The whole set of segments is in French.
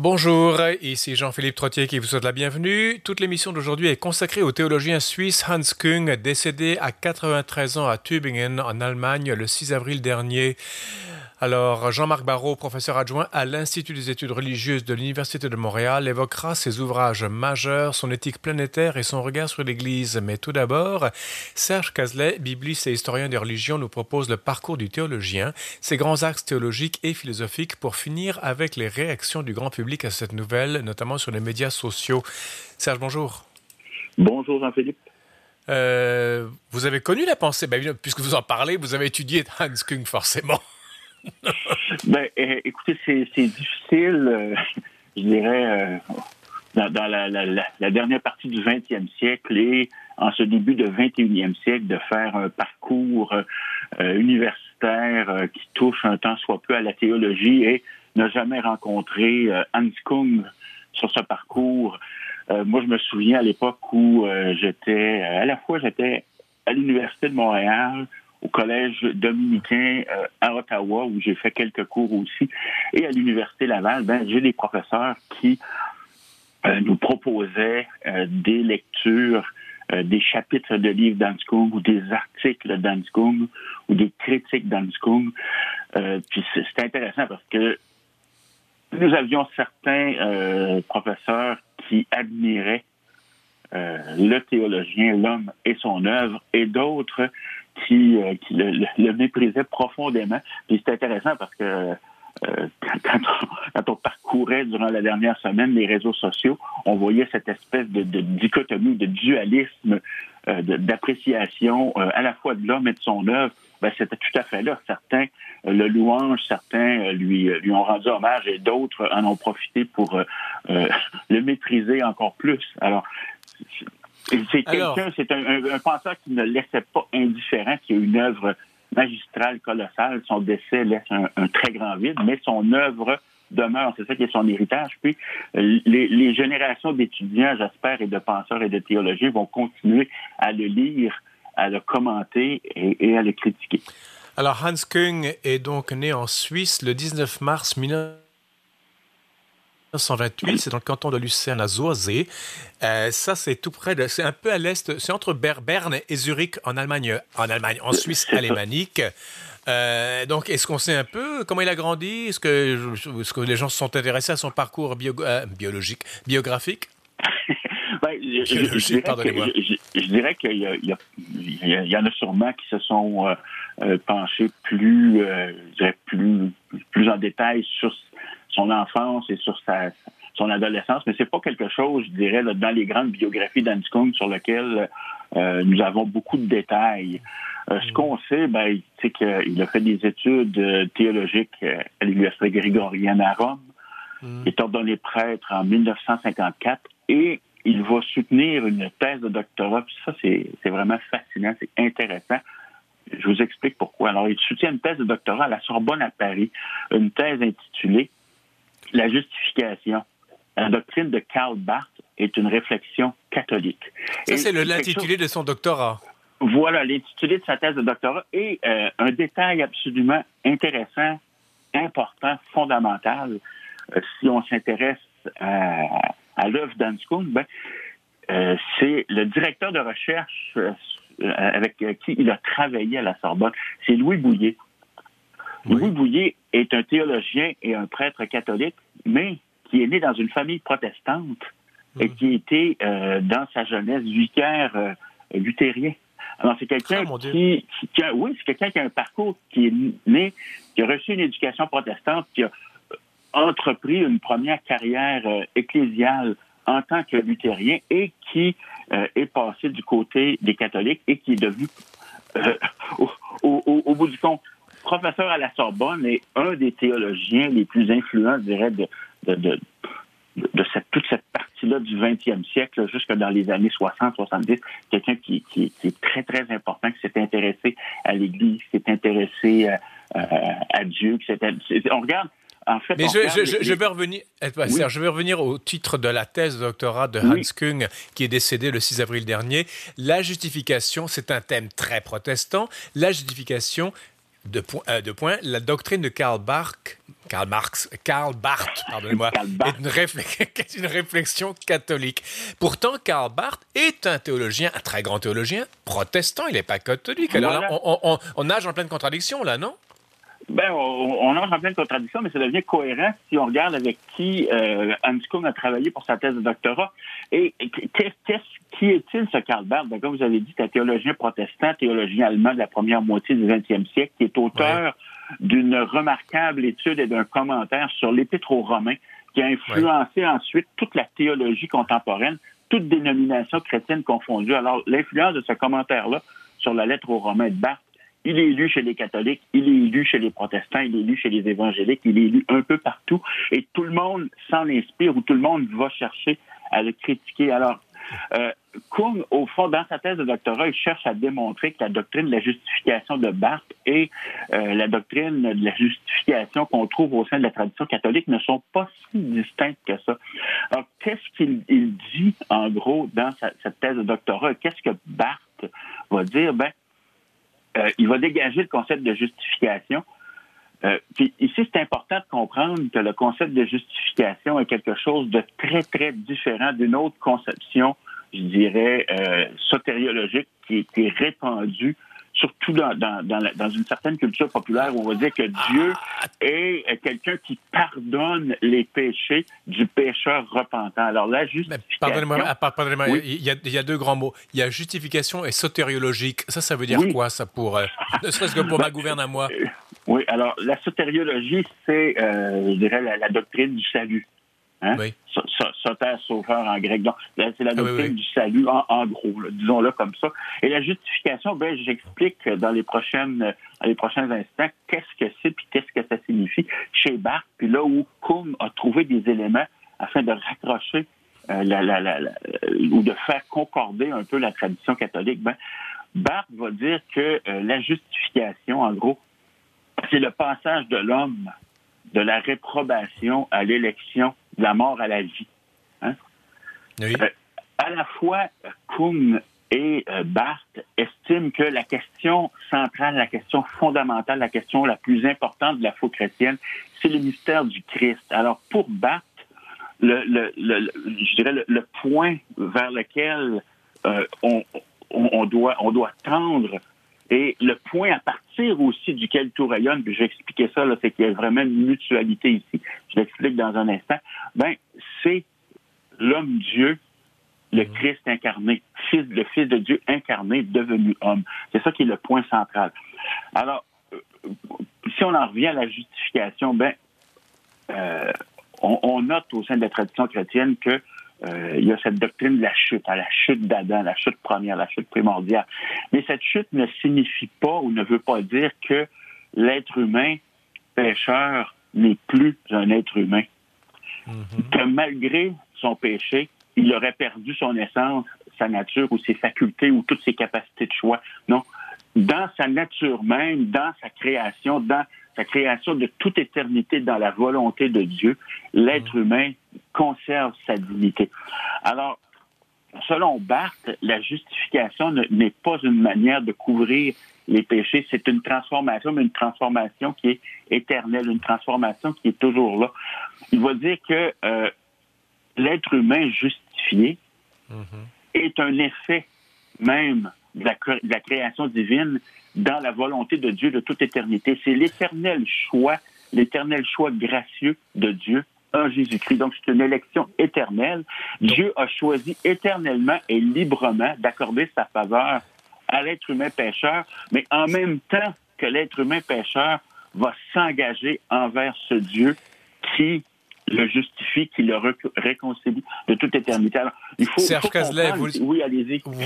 Bonjour, ici Jean-Philippe Trottier qui vous souhaite la bienvenue. Toute l'émission d'aujourd'hui est consacrée au théologien suisse Hans Kung, décédé à 93 ans à Tübingen en Allemagne le 6 avril dernier. Alors, Jean-Marc Barrault, professeur adjoint à l'Institut des études religieuses de l'Université de Montréal, évoquera ses ouvrages majeurs, son éthique planétaire et son regard sur l'Église. Mais tout d'abord, Serge Cazelet, bibliste et historien des religions, nous propose le parcours du théologien, ses grands axes théologiques et philosophiques pour finir avec les réactions du grand public à cette nouvelle, notamment sur les médias sociaux. Serge, bonjour. Bonjour Jean-Philippe. Euh, vous avez connu la pensée, ben, puisque vous en parlez, vous avez étudié Hans Kung forcément. ben, eh, écoutez, c'est difficile, euh, je dirais, euh, dans, la, dernière partie du 20e siècle et en ce début du 21e siècle, de faire un parcours euh, universitaire qui touche un temps soit peu à la théologie et n'a jamais rencontré Hans Kung sur ce parcours. moi, je me souviens à l'époque où j'étais, à la fois j'étais à l'Université de Montréal, au collège dominicain euh, à Ottawa, où j'ai fait quelques cours aussi, et à l'Université Laval, ben, j'ai des professeurs qui euh, nous proposaient euh, des lectures, des chapitres de livres d'Anskung ou des articles d'Anskung ou des critiques d'Anskung. puis c'est intéressant parce que nous avions certains professeurs qui admiraient le théologien, l'homme et son œuvre, et d'autres qui, euh, le, méprisait profondément. Puis c'est intéressant parce que euh, quand, on, parcourait durant la dernière semaine les réseaux sociaux, on voyait cette espèce de, dichotomie, de dualisme, euh, d'appréciation à la fois de l'homme et de son œuvre. Ben, c'était tout à fait là. Certains le louangent, certains lui, lui ont rendu hommage et d'autres en ont profité pour le mépriser encore plus. Alors, c'est quelqu'un, c'est un, penseur qui ne laissait pas indifférent, qui a une œuvre magistrale colossale. Son décès laisse un, très grand vide, mais son œuvre demeure. C'est ça qui est son héritage. Puis les, générations d'étudiants, j'espère, et de penseurs et de théologiens vont continuer à le lire, à le commenter et, à le critiquer. Alors Hans Kung est donc né en Suisse le 19 mars 1900. 1928, c'est dans le canton de Lucerne à Zoisé. Euh, ça, c'est tout près de, c'est un peu à l'est, c'est entre Berne et Zurich en Allemagne, en Allemagne, en Suisse alémanique. Euh, donc, est-ce qu'on sait un peu comment il a grandi? Est-ce que, est que les gens se sont intéressés à son parcours euh, biologique, biographique? Je, dirais qu'il y, y, en a sûrement qui se sont penchés plus, plus, plus en détail sur son enfance et sur sa, son adolescence, mais c'est pas quelque chose, je dirais, dans les grandes biographies d'Anscombe sur lesquelles euh, nous avons beaucoup de détails. Euh, ce qu'on sait, ben, c'est qu'il a fait des études euh, théologiques à l'Université grégorienne à Rome. Mm. Est ordonné prêtre en 1954 et il va soutenir une thèse de doctorat. Puis ça, c'est vraiment fascinant, c'est intéressant. Je vous explique pourquoi. Alors, il soutient une thèse de doctorat à la Sorbonne à Paris, une thèse intitulée la justification. La doctrine de Karl Barth est une réflexion catholique. Ça, c'est l'intitulé de son doctorat. Voilà, l'intitulé de sa thèse de doctorat et euh, un détail absolument intéressant, important, fondamental, euh, si on s'intéresse à, l'œuvre d'Anskund, ben, euh, c'est le directeur de recherche avec qui il a travaillé à la Sorbonne, c'est Louis Bouillet. Louis Bouillet est un théologien et un prêtre catholique, mais qui est né dans une famille protestante et hmm. qui était, euh, dans sa jeunesse, vicaire euh, luthérien. Alors, c'est quelqu'un ah, qui, a, oui, c'est quelqu'un qui a un parcours qui est né, qui a reçu une éducation protestante, qui a euh, entrepris une première carrière ecclésiale en tant que luthérien et qui est passé du côté des catholiques et qui est devenu, au, bout du compte, professeur à la Sorbonne et un des théologiens les plus influents, je dirais, de, de, de, cette, toute cette partie-là du 20e siècle, jusque dans les années 60-70, quelqu'un qui, qui, est très, très important, qui s'est intéressé à l'Église, qui s'est intéressé à, Dieu, qui on regarde en fait, Mais je, je, je, vais revenir, eh, je vais revenir au titre de la thèse de doctorat de Hans Kung, qui est décédé le 6 avril dernier. La justification, c'est un thème très protestant. La justification, de, point, euh, de point, la doctrine de Karl Barth, Karl Marx, Karl Barth, pardonnez-moi, est une, une, réflexion catholique. Pourtant, Karl Barth est un théologien, un très grand théologien, protestant, il n'est pas catholique. Alors là, on, nage en pleine contradiction, là, non? Ben, on, nage en pleine contradiction, mais ça devient cohérent si on regarde avec qui euh, Hans Kuhn a travaillé pour sa thèse de doctorat. Et qui est-il, ce Karl Barth? Ben, comme vous avez dit, c'est un théologien protestant, théologien allemand de la première moitié du 20e siècle, qui est auteur d'une remarquable étude et d'un commentaire sur l'Épître aux Romains qui a influencé ensuite toute la théologie contemporaine, toute dénomination chrétienne confondue. Alors, l'influence de ce commentaire-là sur la lettre aux Romains de Barthes, il est lu chez les catholiques, il est lu chez les protestants, il est lu chez les évangéliques, il est lu un peu partout, et tout le monde s'en inspire ou tout le monde va chercher à le critiquer. Alors, euh, Kung, au fond, dans sa thèse de doctorat, il cherche à démontrer que la doctrine de la justification de Barthes et euh, la doctrine de la justification qu'on trouve au sein de la tradition catholique ne sont pas si distinctes que ça. Alors, qu'est-ce qu'il dit, en gros, dans sa, cette thèse de doctorat? Qu'est-ce que Barthes va dire? Ben, euh, il va dégager le concept de justification. Euh, puis ici, c'est important de comprendre que le concept de justification est quelque chose de très, très différent d'une autre conception je dirais, euh, sotériologique qui, est répandu surtout dans, dans, dans, une certaine culture populaire où on va dire que Dieu est quelqu'un qui pardonne les péchés du pécheur repentant. Alors la justification... Pardonnez-moi, ah, il, y a, il y a deux grands mots. Il y a justification et sotériologique. Ça, ça veut dire quoi, ça, pour... Euh, ne serait-ce que pour ma gouverne à moi? Oui, alors la sotériologie, c'est, euh, je dirais, la doctrine du salut. Hein? Oui. Soter, sauveur en grec. Donc, c'est la ah doctrine du salut, en, gros, disons-le comme ça. Et la justification, ben, j'explique dans les prochaines, dans les prochains instants qu'est-ce que c'est puis qu'est-ce que ça signifie chez Barthes, puis là où Kuhn a trouvé des éléments afin de raccrocher euh, la, la, la, ou de faire concorder un peu la tradition catholique. Ben, Barthes va dire que euh, la justification, en gros, c'est le passage de l'homme de la réprobation à l'élection de la mort à la vie. Hein? Euh, à la fois, Kuhn et euh, Barthes estiment que la question centrale, la question fondamentale, la question la plus importante de la foi chrétienne, c'est le mystère du Christ. Alors, pour Barthes, le, le, le, je dirais le, point vers lequel euh, on, on, doit, on doit tendre et le point à partir aussi duquel tout rayonne, puis je vais expliquer ça, c'est qu'il y a vraiment une mutualité ici. Je l'explique dans un instant. Ben, c'est l'homme-dieu, le mhm. Christ incarné, fils, le Fils de Dieu incarné, devenu homme. C'est ça qui est le point central. Alors, euh, si on en revient à la justification, ben, euh, on, on, note au sein de la tradition chrétienne que euh, il y a cette doctrine de la chute, à la chute d'Adam, la chute première, la chute primordiale. Mais cette chute ne signifie pas ou ne veut pas dire que l'être humain pécheur n'est plus un être humain. Mm-hmm. Que malgré son péché, il aurait perdu son essence, sa nature ou ses facultés ou toutes ses capacités de choix. Non. Dans sa nature même, dans sa création, dans sa création de toute éternité dans la volonté de Dieu, l'être mm. humain conserve sa dignité. Alors, selon Barthes, la justification n'est pas une manière de couvrir les péchés, c'est une transformation, mais une transformation qui est éternelle, une transformation qui est toujours là. Il va dire que euh, l'être humain justifié mm-hmm. est un effet même de la création divine dans la volonté de Dieu de toute éternité. C'est l'éternel choix, l'éternel choix gracieux de Dieu en Jésus-Christ. Donc, c'est une élection éternelle. Dieu a choisi éternellement et librement d'accorder sa faveur à l'être humain pécheur, mais en même temps que l'être humain pécheur va s'engager envers ce Dieu qui le justifie, qui le réconcilie de toute éternité. Alors, il faut, Serge Cazelet, vous,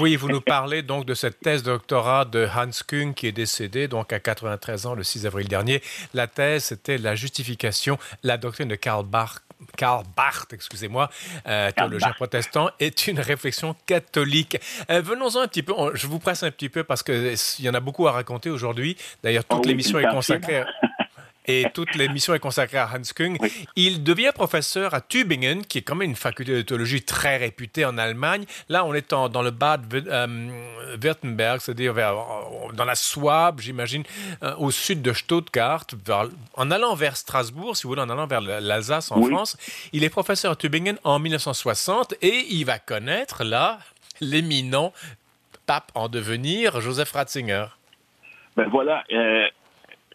oui, vous nous parlez donc de cette thèse de doctorat de Hans Küng qui est décédé donc à 93 ans le 6 avril dernier. La thèse, c'était la justification, la doctrine de Karl Barth. Karl Barth, excusez-moi, euh, théologien protestant, est une réflexion catholique. Euh, venons-en un petit peu, je vous presse un petit peu parce qu'il y en a beaucoup à raconter aujourd'hui. D'ailleurs, toute oh l'émission est consacrée et toute l'émission est consacrée à Hans Kung. Il devient professeur à Tübingen, qui est quand même une faculté de théologie très réputée en Allemagne. Là, on est dans le Bad euh, Württemberg, c'est-à-dire dans la Souabe, j'imagine, euh, au sud de Stuttgart, en allant vers Strasbourg, si vous voulez, en allant vers l'Alsace en France. Il est professeur à Tübingen en 1960 et il va connaître là l'éminent pape en devenir, Joseph Ratzinger. Ben voilà, euh,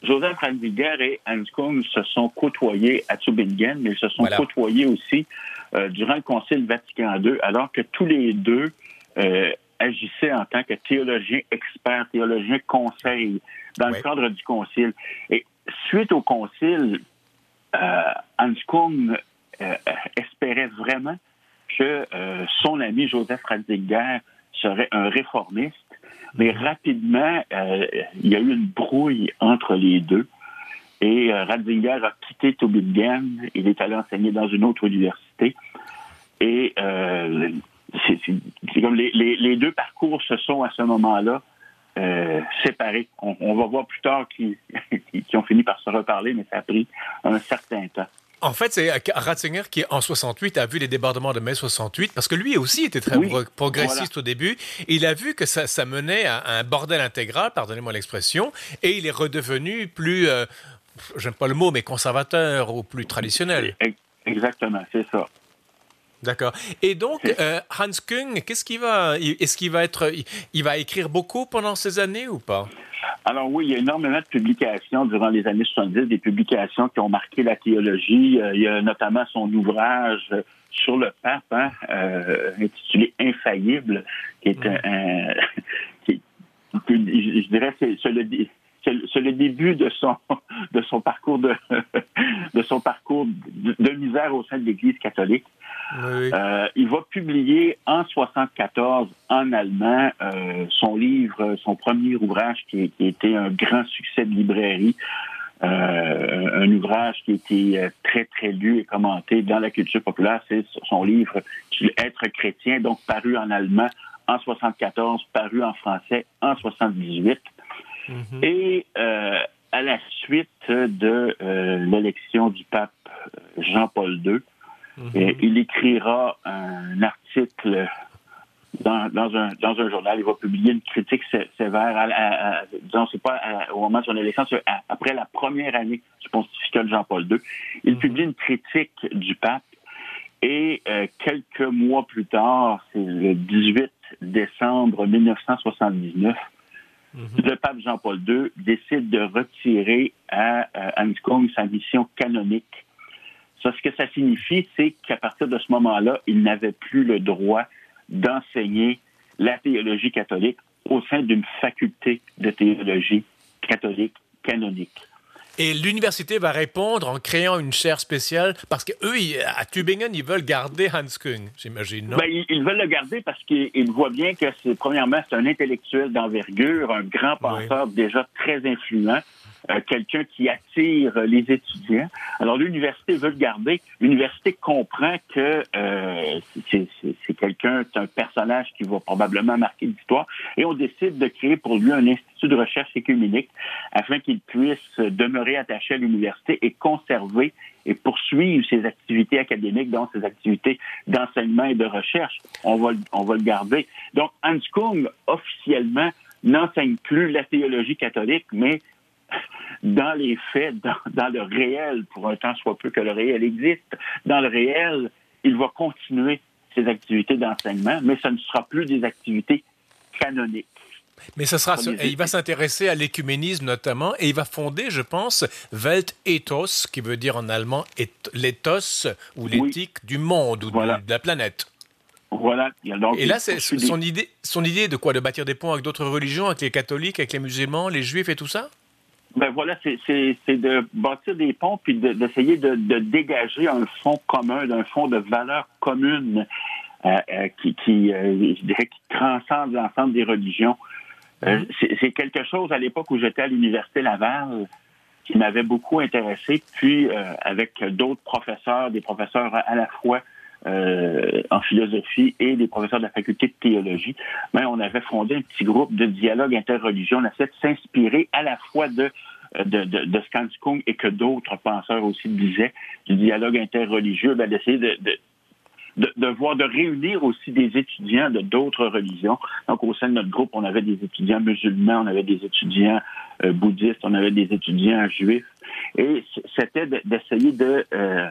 Joseph Ratzinger et Hans Kung se sont côtoyés à Tübingen, mais ils se sont côtoyés aussi euh, durant le Concile Vatican II, alors que tous les deux euh, agissaient en tant que théologiens experts, théologiens conseils dans le cadre du Concile. Et suite au Concile, Hans Kung espérait vraiment que son ami Joseph Ratzinger serait un réformiste mais rapidement, euh, il y a eu une brouille entre les deux. Et euh, a quitté Tübingen. Il est allé enseigner dans une autre université. Et euh, c'est comme les, deux parcours se sont à ce moment-là séparés. On, va voir plus tard qu'ils ont fini par se reparler, mais ça a pris un certain temps. En fait, c'est Ratzinger qui, en 68, a vu les débordements de mai 68, parce que lui aussi était très progressiste au début. Il a vu que ça, menait à, un bordel intégral, pardonnez-moi l'expression, et il est redevenu plus, euh, j'aime pas le mot, mais conservateur ou plus traditionnel. Exactement, c'est ça. D'accord. Et donc, euh, Hans Kung, qu'est-ce qu'il va, est-ce qu'il va être, il va écrire beaucoup pendant ces années ou pas? Alors oui, il y a énormément de publications durant les années 70, des publications qui ont marqué la théologie. Euh, il y a notamment son ouvrage sur le pape, hein, euh, intitulé Infaillible, qui est un, qui, je dirais, c'est le, c'est le début de son de son parcours de de son parcours de, misère au sein de l'Église catholique. Euh, il va publier en 74 en allemand euh, son livre, son premier ouvrage qui, qui, a été un grand succès de librairie. Euh, un ouvrage qui a été très, très lu et commenté dans la culture populaire. C'est son livre Être chrétien, donc paru en allemand en 74, paru en français en 78. Mm-hmm. Et euh, à la suite de euh, l'élection du pape Jean-Paul II, mm-hmm. il écrira un article dans, dans, un, dans un journal. Il va publier une critique sévère, à, disons, c'est pas au moment de son élection, c'est après la première année du pontificat de Jean-Paul II. Il mm-hmm. publie une critique du pape et euh, quelques mois plus tard, c'est le 18 décembre 1979, Mhm. Le pape Jean-Paul II décide de retirer à Hans Kung sa mission canonique. Ce que ça signifie, c'est qu'à partir de ce moment-là, il n'avait plus le droit d'enseigner la théologie catholique au sein d'une faculté de théologie catholique canonique. Et l'université va répondre en créant une chaire spéciale parce qu'eux, à Tübingen, ils veulent garder Hans Kung, j'imagine, non? Ben, ils, veulent le garder parce qu'ils voient bien que, c'est, premièrement, c'est un intellectuel d'envergure, un grand penseur déjà très influent. Euh, quelqu'un qui attire les étudiants. Alors l'université veut le garder. L'université comprend que euh, c'est quelqu'un, c'est un personnage qui va probablement marquer l'histoire, et on décide de créer pour lui un institut de recherche écuménique afin qu'il puisse demeurer attaché à l'université et conserver et poursuivre ses activités académiques, donc ses activités d'enseignement et de recherche. On va, on va le garder. Donc Hans Kung officiellement n'enseigne plus la théologie catholique, mais dans les faits, dans, le réel, pour un temps soit peu que le réel existe, dans le réel, il va continuer ses activités d'enseignement, mais ce ne sera plus des activités canoniques. Mais ce sera, il va s'intéresser à l'écuménisme notamment, et il va fonder, je pense, Weltethos, qui veut dire en allemand l'éthos ou l'éthique du monde ou de, la planète. Voilà. et là, c'est son idée, son idée de quoi? De bâtir des ponts avec d'autres religions, avec les catholiques, avec les musulmans, les juifs et tout ça? Ben voilà, c'est de bâtir des ponts puis d'essayer de, dégager un fonds commun, un fonds de valeurs communes euh, euh, qui, qui euh, je dirais, qui transcende l'ensemble des religions. Mm-hmm. c'est quelque chose à l'époque où j'étais à l'université Laval qui m'avait beaucoup intéressé, puis avec d'autres professeurs, des professeurs à la fois euh, en philosophie et des professeurs de la faculté de théologie, mais on avait fondé un petit groupe de dialogue interreligion. On a de s'inspirer à la fois de de, de, de Kung et que d'autres penseurs aussi disaient du dialogue interreligieux, ben, d'essayer de, de, de, voir, de réunir aussi des étudiants de d'autres religions. Donc, au sein de notre groupe, on avait des étudiants musulmans, on avait des étudiants euh, bouddhistes, on avait des étudiants juifs. Et c'était d'essayer de, euh,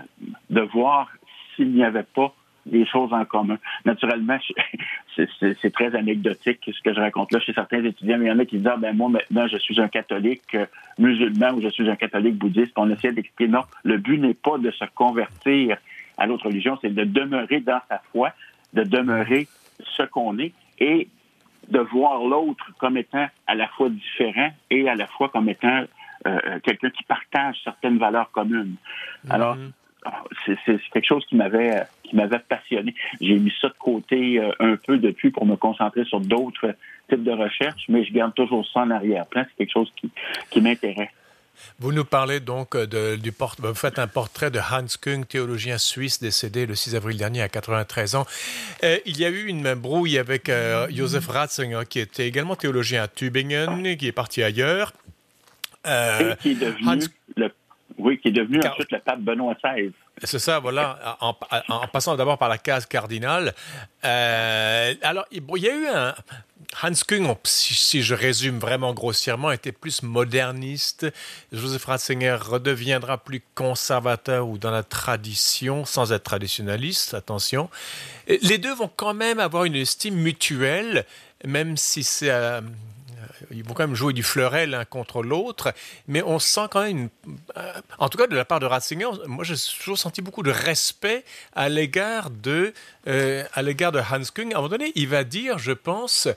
de voir s'il n'y avait pas des choses en commun. Naturellement, c'est très anecdotique ce que je raconte là chez certains étudiants, mais il y en a qui disent ah, ben moi maintenant je suis un catholique euh, musulman ou je suis un catholique bouddhiste. On essaie d'expliquer non, le but n'est pas de se convertir à l'autre religion, c'est de demeurer dans sa foi, de demeurer ce qu'on est et de voir l'autre comme étant à la fois différent et à la fois comme étant euh, euh, quelqu'un qui partage certaines valeurs communes. Alors, mm-hmm c'est quelque chose qui m'avait qui m'avait passionné. J'ai mis ça de côté euh, un peu depuis pour me concentrer sur d'autres types de recherches, mais je garde toujours ça en arrière-plan. C'est quelque chose qui, qui m'intéresse. Vous nous parlez donc de, du port... vous faites un portrait de Hans Kung, théologien suisse décédé le 6 avril dernier à 93 ans. Euh, il y a eu une brouille avec euh, Josef Ratzinger, qui était également théologien à Tübingen, qui est parti ailleurs. Euh, Et qui est devenu le oui, qui est devenu ensuite le pape Benoît XVI. C'est ça, voilà, en, passant d'abord par la case cardinale. Euh, alors, il y a eu un... Hans Kung, si, je résume vraiment grossièrement, était plus moderniste. Joseph Ratzinger redeviendra plus conservateur ou dans la tradition, sans être traditionnaliste, attention. Les deux vont quand même avoir une estime mutuelle, même si c'est... Euh, ils vont quand même jouer du fleuret l'un contre l'autre, mais on sent quand même, euh, en tout cas de la part de Ratzinger, moi j'ai toujours senti beaucoup de respect à l'égard de, euh, à l'égard de Hans Kung. À un moment donné, il va dire, je pense,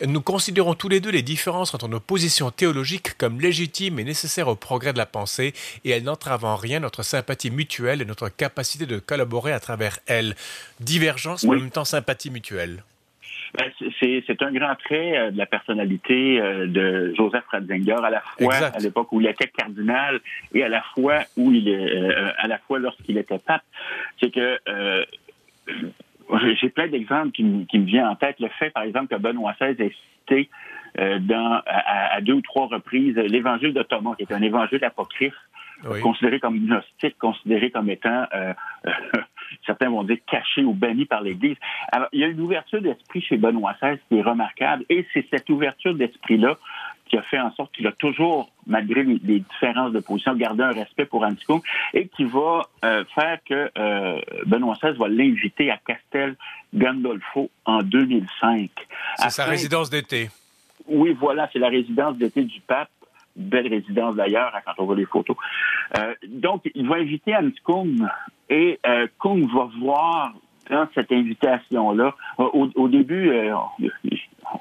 nous considérons tous les deux les différences entre nos positions théologiques comme légitimes et nécessaires au progrès de la pensée, et elles n'entravent en rien notre sympathie mutuelle et notre capacité de collaborer à travers elles. Divergence, mais en même temps sympathie mutuelle. Ben, c'est un grand trait euh, de la personnalité euh, de Joseph Ratzinger, à la fois à l'époque où il était cardinal et à la fois où il est, euh, à la fois lorsqu'il était pape. C'est que j'ai plein d'exemples qui, qui, me viennent en tête. Le fait, par exemple, que Benoît XVI ait cité dans, à, deux ou trois reprises l'évangile de Thomas, qui est un évangile apocryphe, considéré comme gnostique, considéré comme étant certains vont dire caché ou banni par l'Église. Alors, il y a une ouverture d'esprit chez Benoît XVI qui est remarquable, et c'est cette ouverture d'esprit-là qui a fait en sorte qu'il a toujours, malgré les, différences de position, gardé un respect pour Antico et qui va euh, faire que euh, Benoît XVI va l'inviter à Castel Gandolfo en 2005. C'est sa résidence d'été. Oui, voilà, c'est la résidence d'été du pape belle résidence d'ailleurs, hein, quand on voit les photos. Euh, donc, il va inviter Hans Kung et euh, Kung va voir dans cette invitation-là, euh, au, début, euh,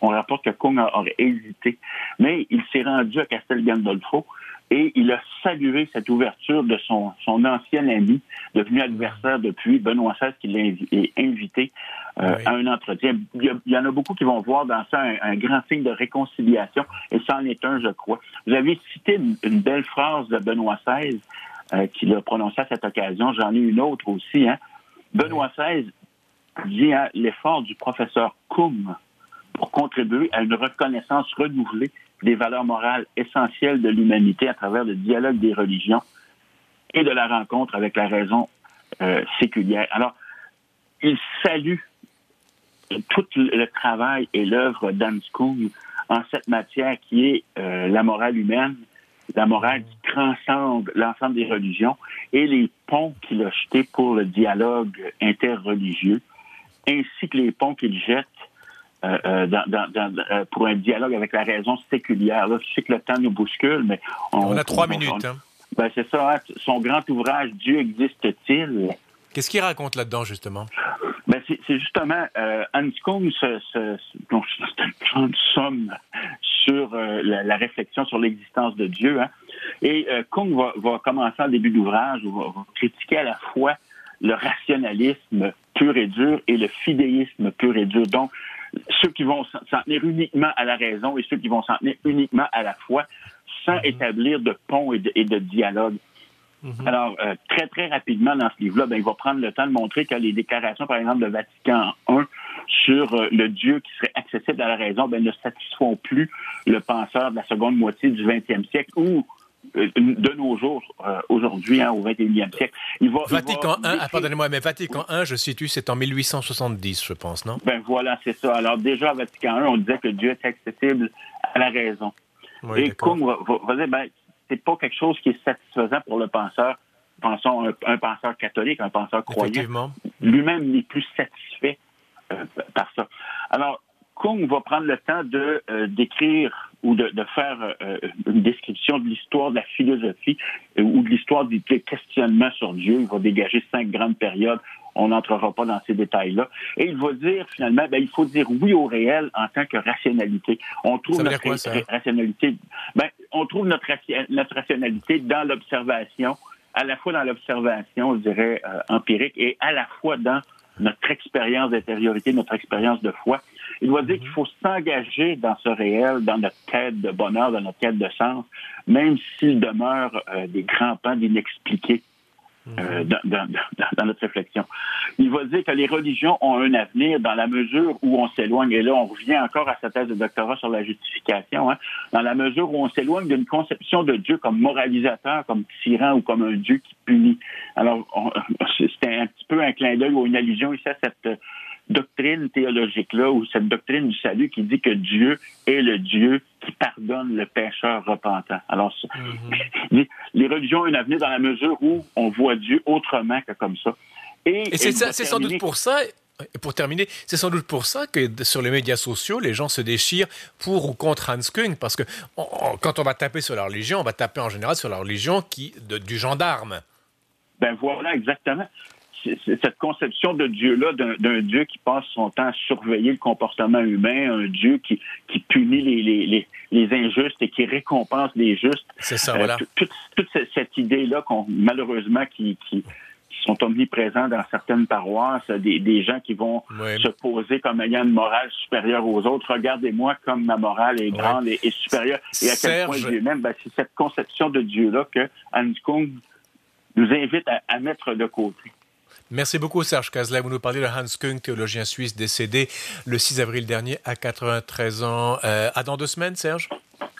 on rapporte que Kung aurait hésité, mais il s'est rendu à Castel Gandolfo et il a salué cette ouverture de son, son ancien ami, devenu adversaire depuis, Benoît XVI, qui l'a invité euh, à un entretien. Il y, en a beaucoup qui vont voir dans ça un, grand signe de réconciliation, et ça en est un, je crois. Vous avez cité une, belle phrase de Benoît XVI euh, qu'il a prononcée à cette occasion. J'en ai une autre aussi. Hein. Benoît XVI dit l'effort du professeur Koum pour contribuer à une reconnaissance renouvelée des valeurs morales essentielles de l'humanité à travers le dialogue des religions et de la rencontre avec la raison euh, séculière. Alors, il salue tout le travail et l'œuvre d'Anskung en cette matière qui est euh, la morale humaine, la morale qui transcende l'ensemble des religions et les ponts qu'il a jetés pour le dialogue interreligieux, ainsi que les ponts qu'il jette euh, euh, dans, dans, pour un dialogue avec la raison séculière. Là, je sais que le temps nous bouscule, mais... On, a trois minutes. Hein. Ben, c'est ça, hein. son grand ouvrage « Dieu existe-t-il » Qu'est-ce qu'il raconte là-dedans, justement? Ben, c'est justement, euh, Hans Kuhn se, se, c'est une grande somme sur la, réflexion sur l'existence de Dieu. Hein. Et euh, Kuhn va, va, commencer en début d'ouvrage, va, va critiquer à la fois le rationalisme pur et dur et le fidéisme pur et dur. Donc, ceux qui vont s'en tenir uniquement à la raison et ceux qui vont s'en tenir uniquement à la foi, sans mhm. établir de pont et de, dialogue. Mhm. Alors, euh, très, très rapidement dans ce livre-là, ben, il va prendre le temps de montrer que les déclarations, par exemple, de Vatican I sur euh, le Dieu qui serait accessible à la raison ben, ne satisfont plus le penseur de la seconde moitié du 20e siècle ou de nos jours, aujourd'hui, hein, au 21e siècle. Il va, Vatican I, ah, pardonnez-moi, mais Vatican I, je situe, c'est en 1870, je pense, non? Ben voilà, c'est ça. Alors déjà, à Vatican I, on disait que Dieu est accessible à la raison. Et Kung va, dire, ben, c'est pas quelque chose qui est satisfaisant pour le penseur. Pensons un, un penseur catholique, un penseur croyant. Lui-même n'est plus satisfait par ça. Alors, Kung va prendre le temps de euh, d'écrire ou de, faire euh, une description de l'histoire de la philosophie euh, ou de l'histoire du questionnement sur Dieu. Il va dégager cinq grandes périodes. On n'entrera pas dans ces détails-là. Et il va dire finalement, ben, il faut dire oui au réel en tant que rationalité. On trouve notre rationalité. Ben, on trouve notre, notre rationalité dans l'observation, à la fois dans l'observation, je dirais, empirique, et à la fois dans notre expérience d'intériorité, notre expérience de foi. Il doit dire qu'il faut s'engager dans ce réel, dans notre quête de bonheur, dans notre quête de sens, même s'il demeure euh, des grands pans d'inexpliqués. Euh, dans, dans, dans, notre réflexion. Il va dire que les religions ont un avenir dans la mesure où on s'éloigne, et là on revient encore à sa thèse de doctorat sur la justification, hein, dans la mesure où on s'éloigne d'une conception de Dieu comme moralisateur, comme tyran ou comme un Dieu qui punit. Alors c'était un petit peu un clin d'œil ou une allusion ici à cette doctrine théologique-là, ou cette doctrine du salut qui dit que Dieu est le Dieu qui pardonne le pécheur repentant. Alors, mhm. les religions ont un avenir dans la mesure où on voit Dieu autrement que comme ça. Et, c'est sans doute pour ça, et pour terminer, c'est sans doute pour ça que sur les médias sociaux, les gens se déchirent pour ou contre Hans Kung, parce que quand on va taper sur la religion, on va taper en général sur la religion qui, du gendarme. Ben voilà, exactement cette conception de Dieu-là, d'un Dieu qui passe son temps à surveiller le comportement humain, un Dieu qui, qui punit les, les, les, injustes et qui récompense les justes. C'est ça, voilà. Euh, toute, toute, cette idée-là, malheureusement, qui, qui, sont omniprésents dans certaines paroisses, des, des gens qui vont se poser comme ayant une morale supérieure aux autres. Regardez-moi comme ma morale est grande et, supérieure. Et à quel point Dieu même, ben, c'est cette conception de Dieu-là que Hans Kung nous invite à, à mettre de côté. Merci beaucoup, Serge Kazla. Vous nous parlez de Hans Kung, théologien suisse décédé le 6 avril dernier à 93 ans. Euh, à dans deux semaines, Serge?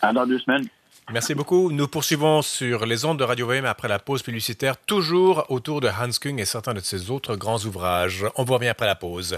À dans deux semaines. Merci beaucoup. Nous poursuivons sur les ondes de Radio VM après la pause publicitaire, toujours autour de Hans Kung et certains de ses autres grands ouvrages. On vous revient après la pause.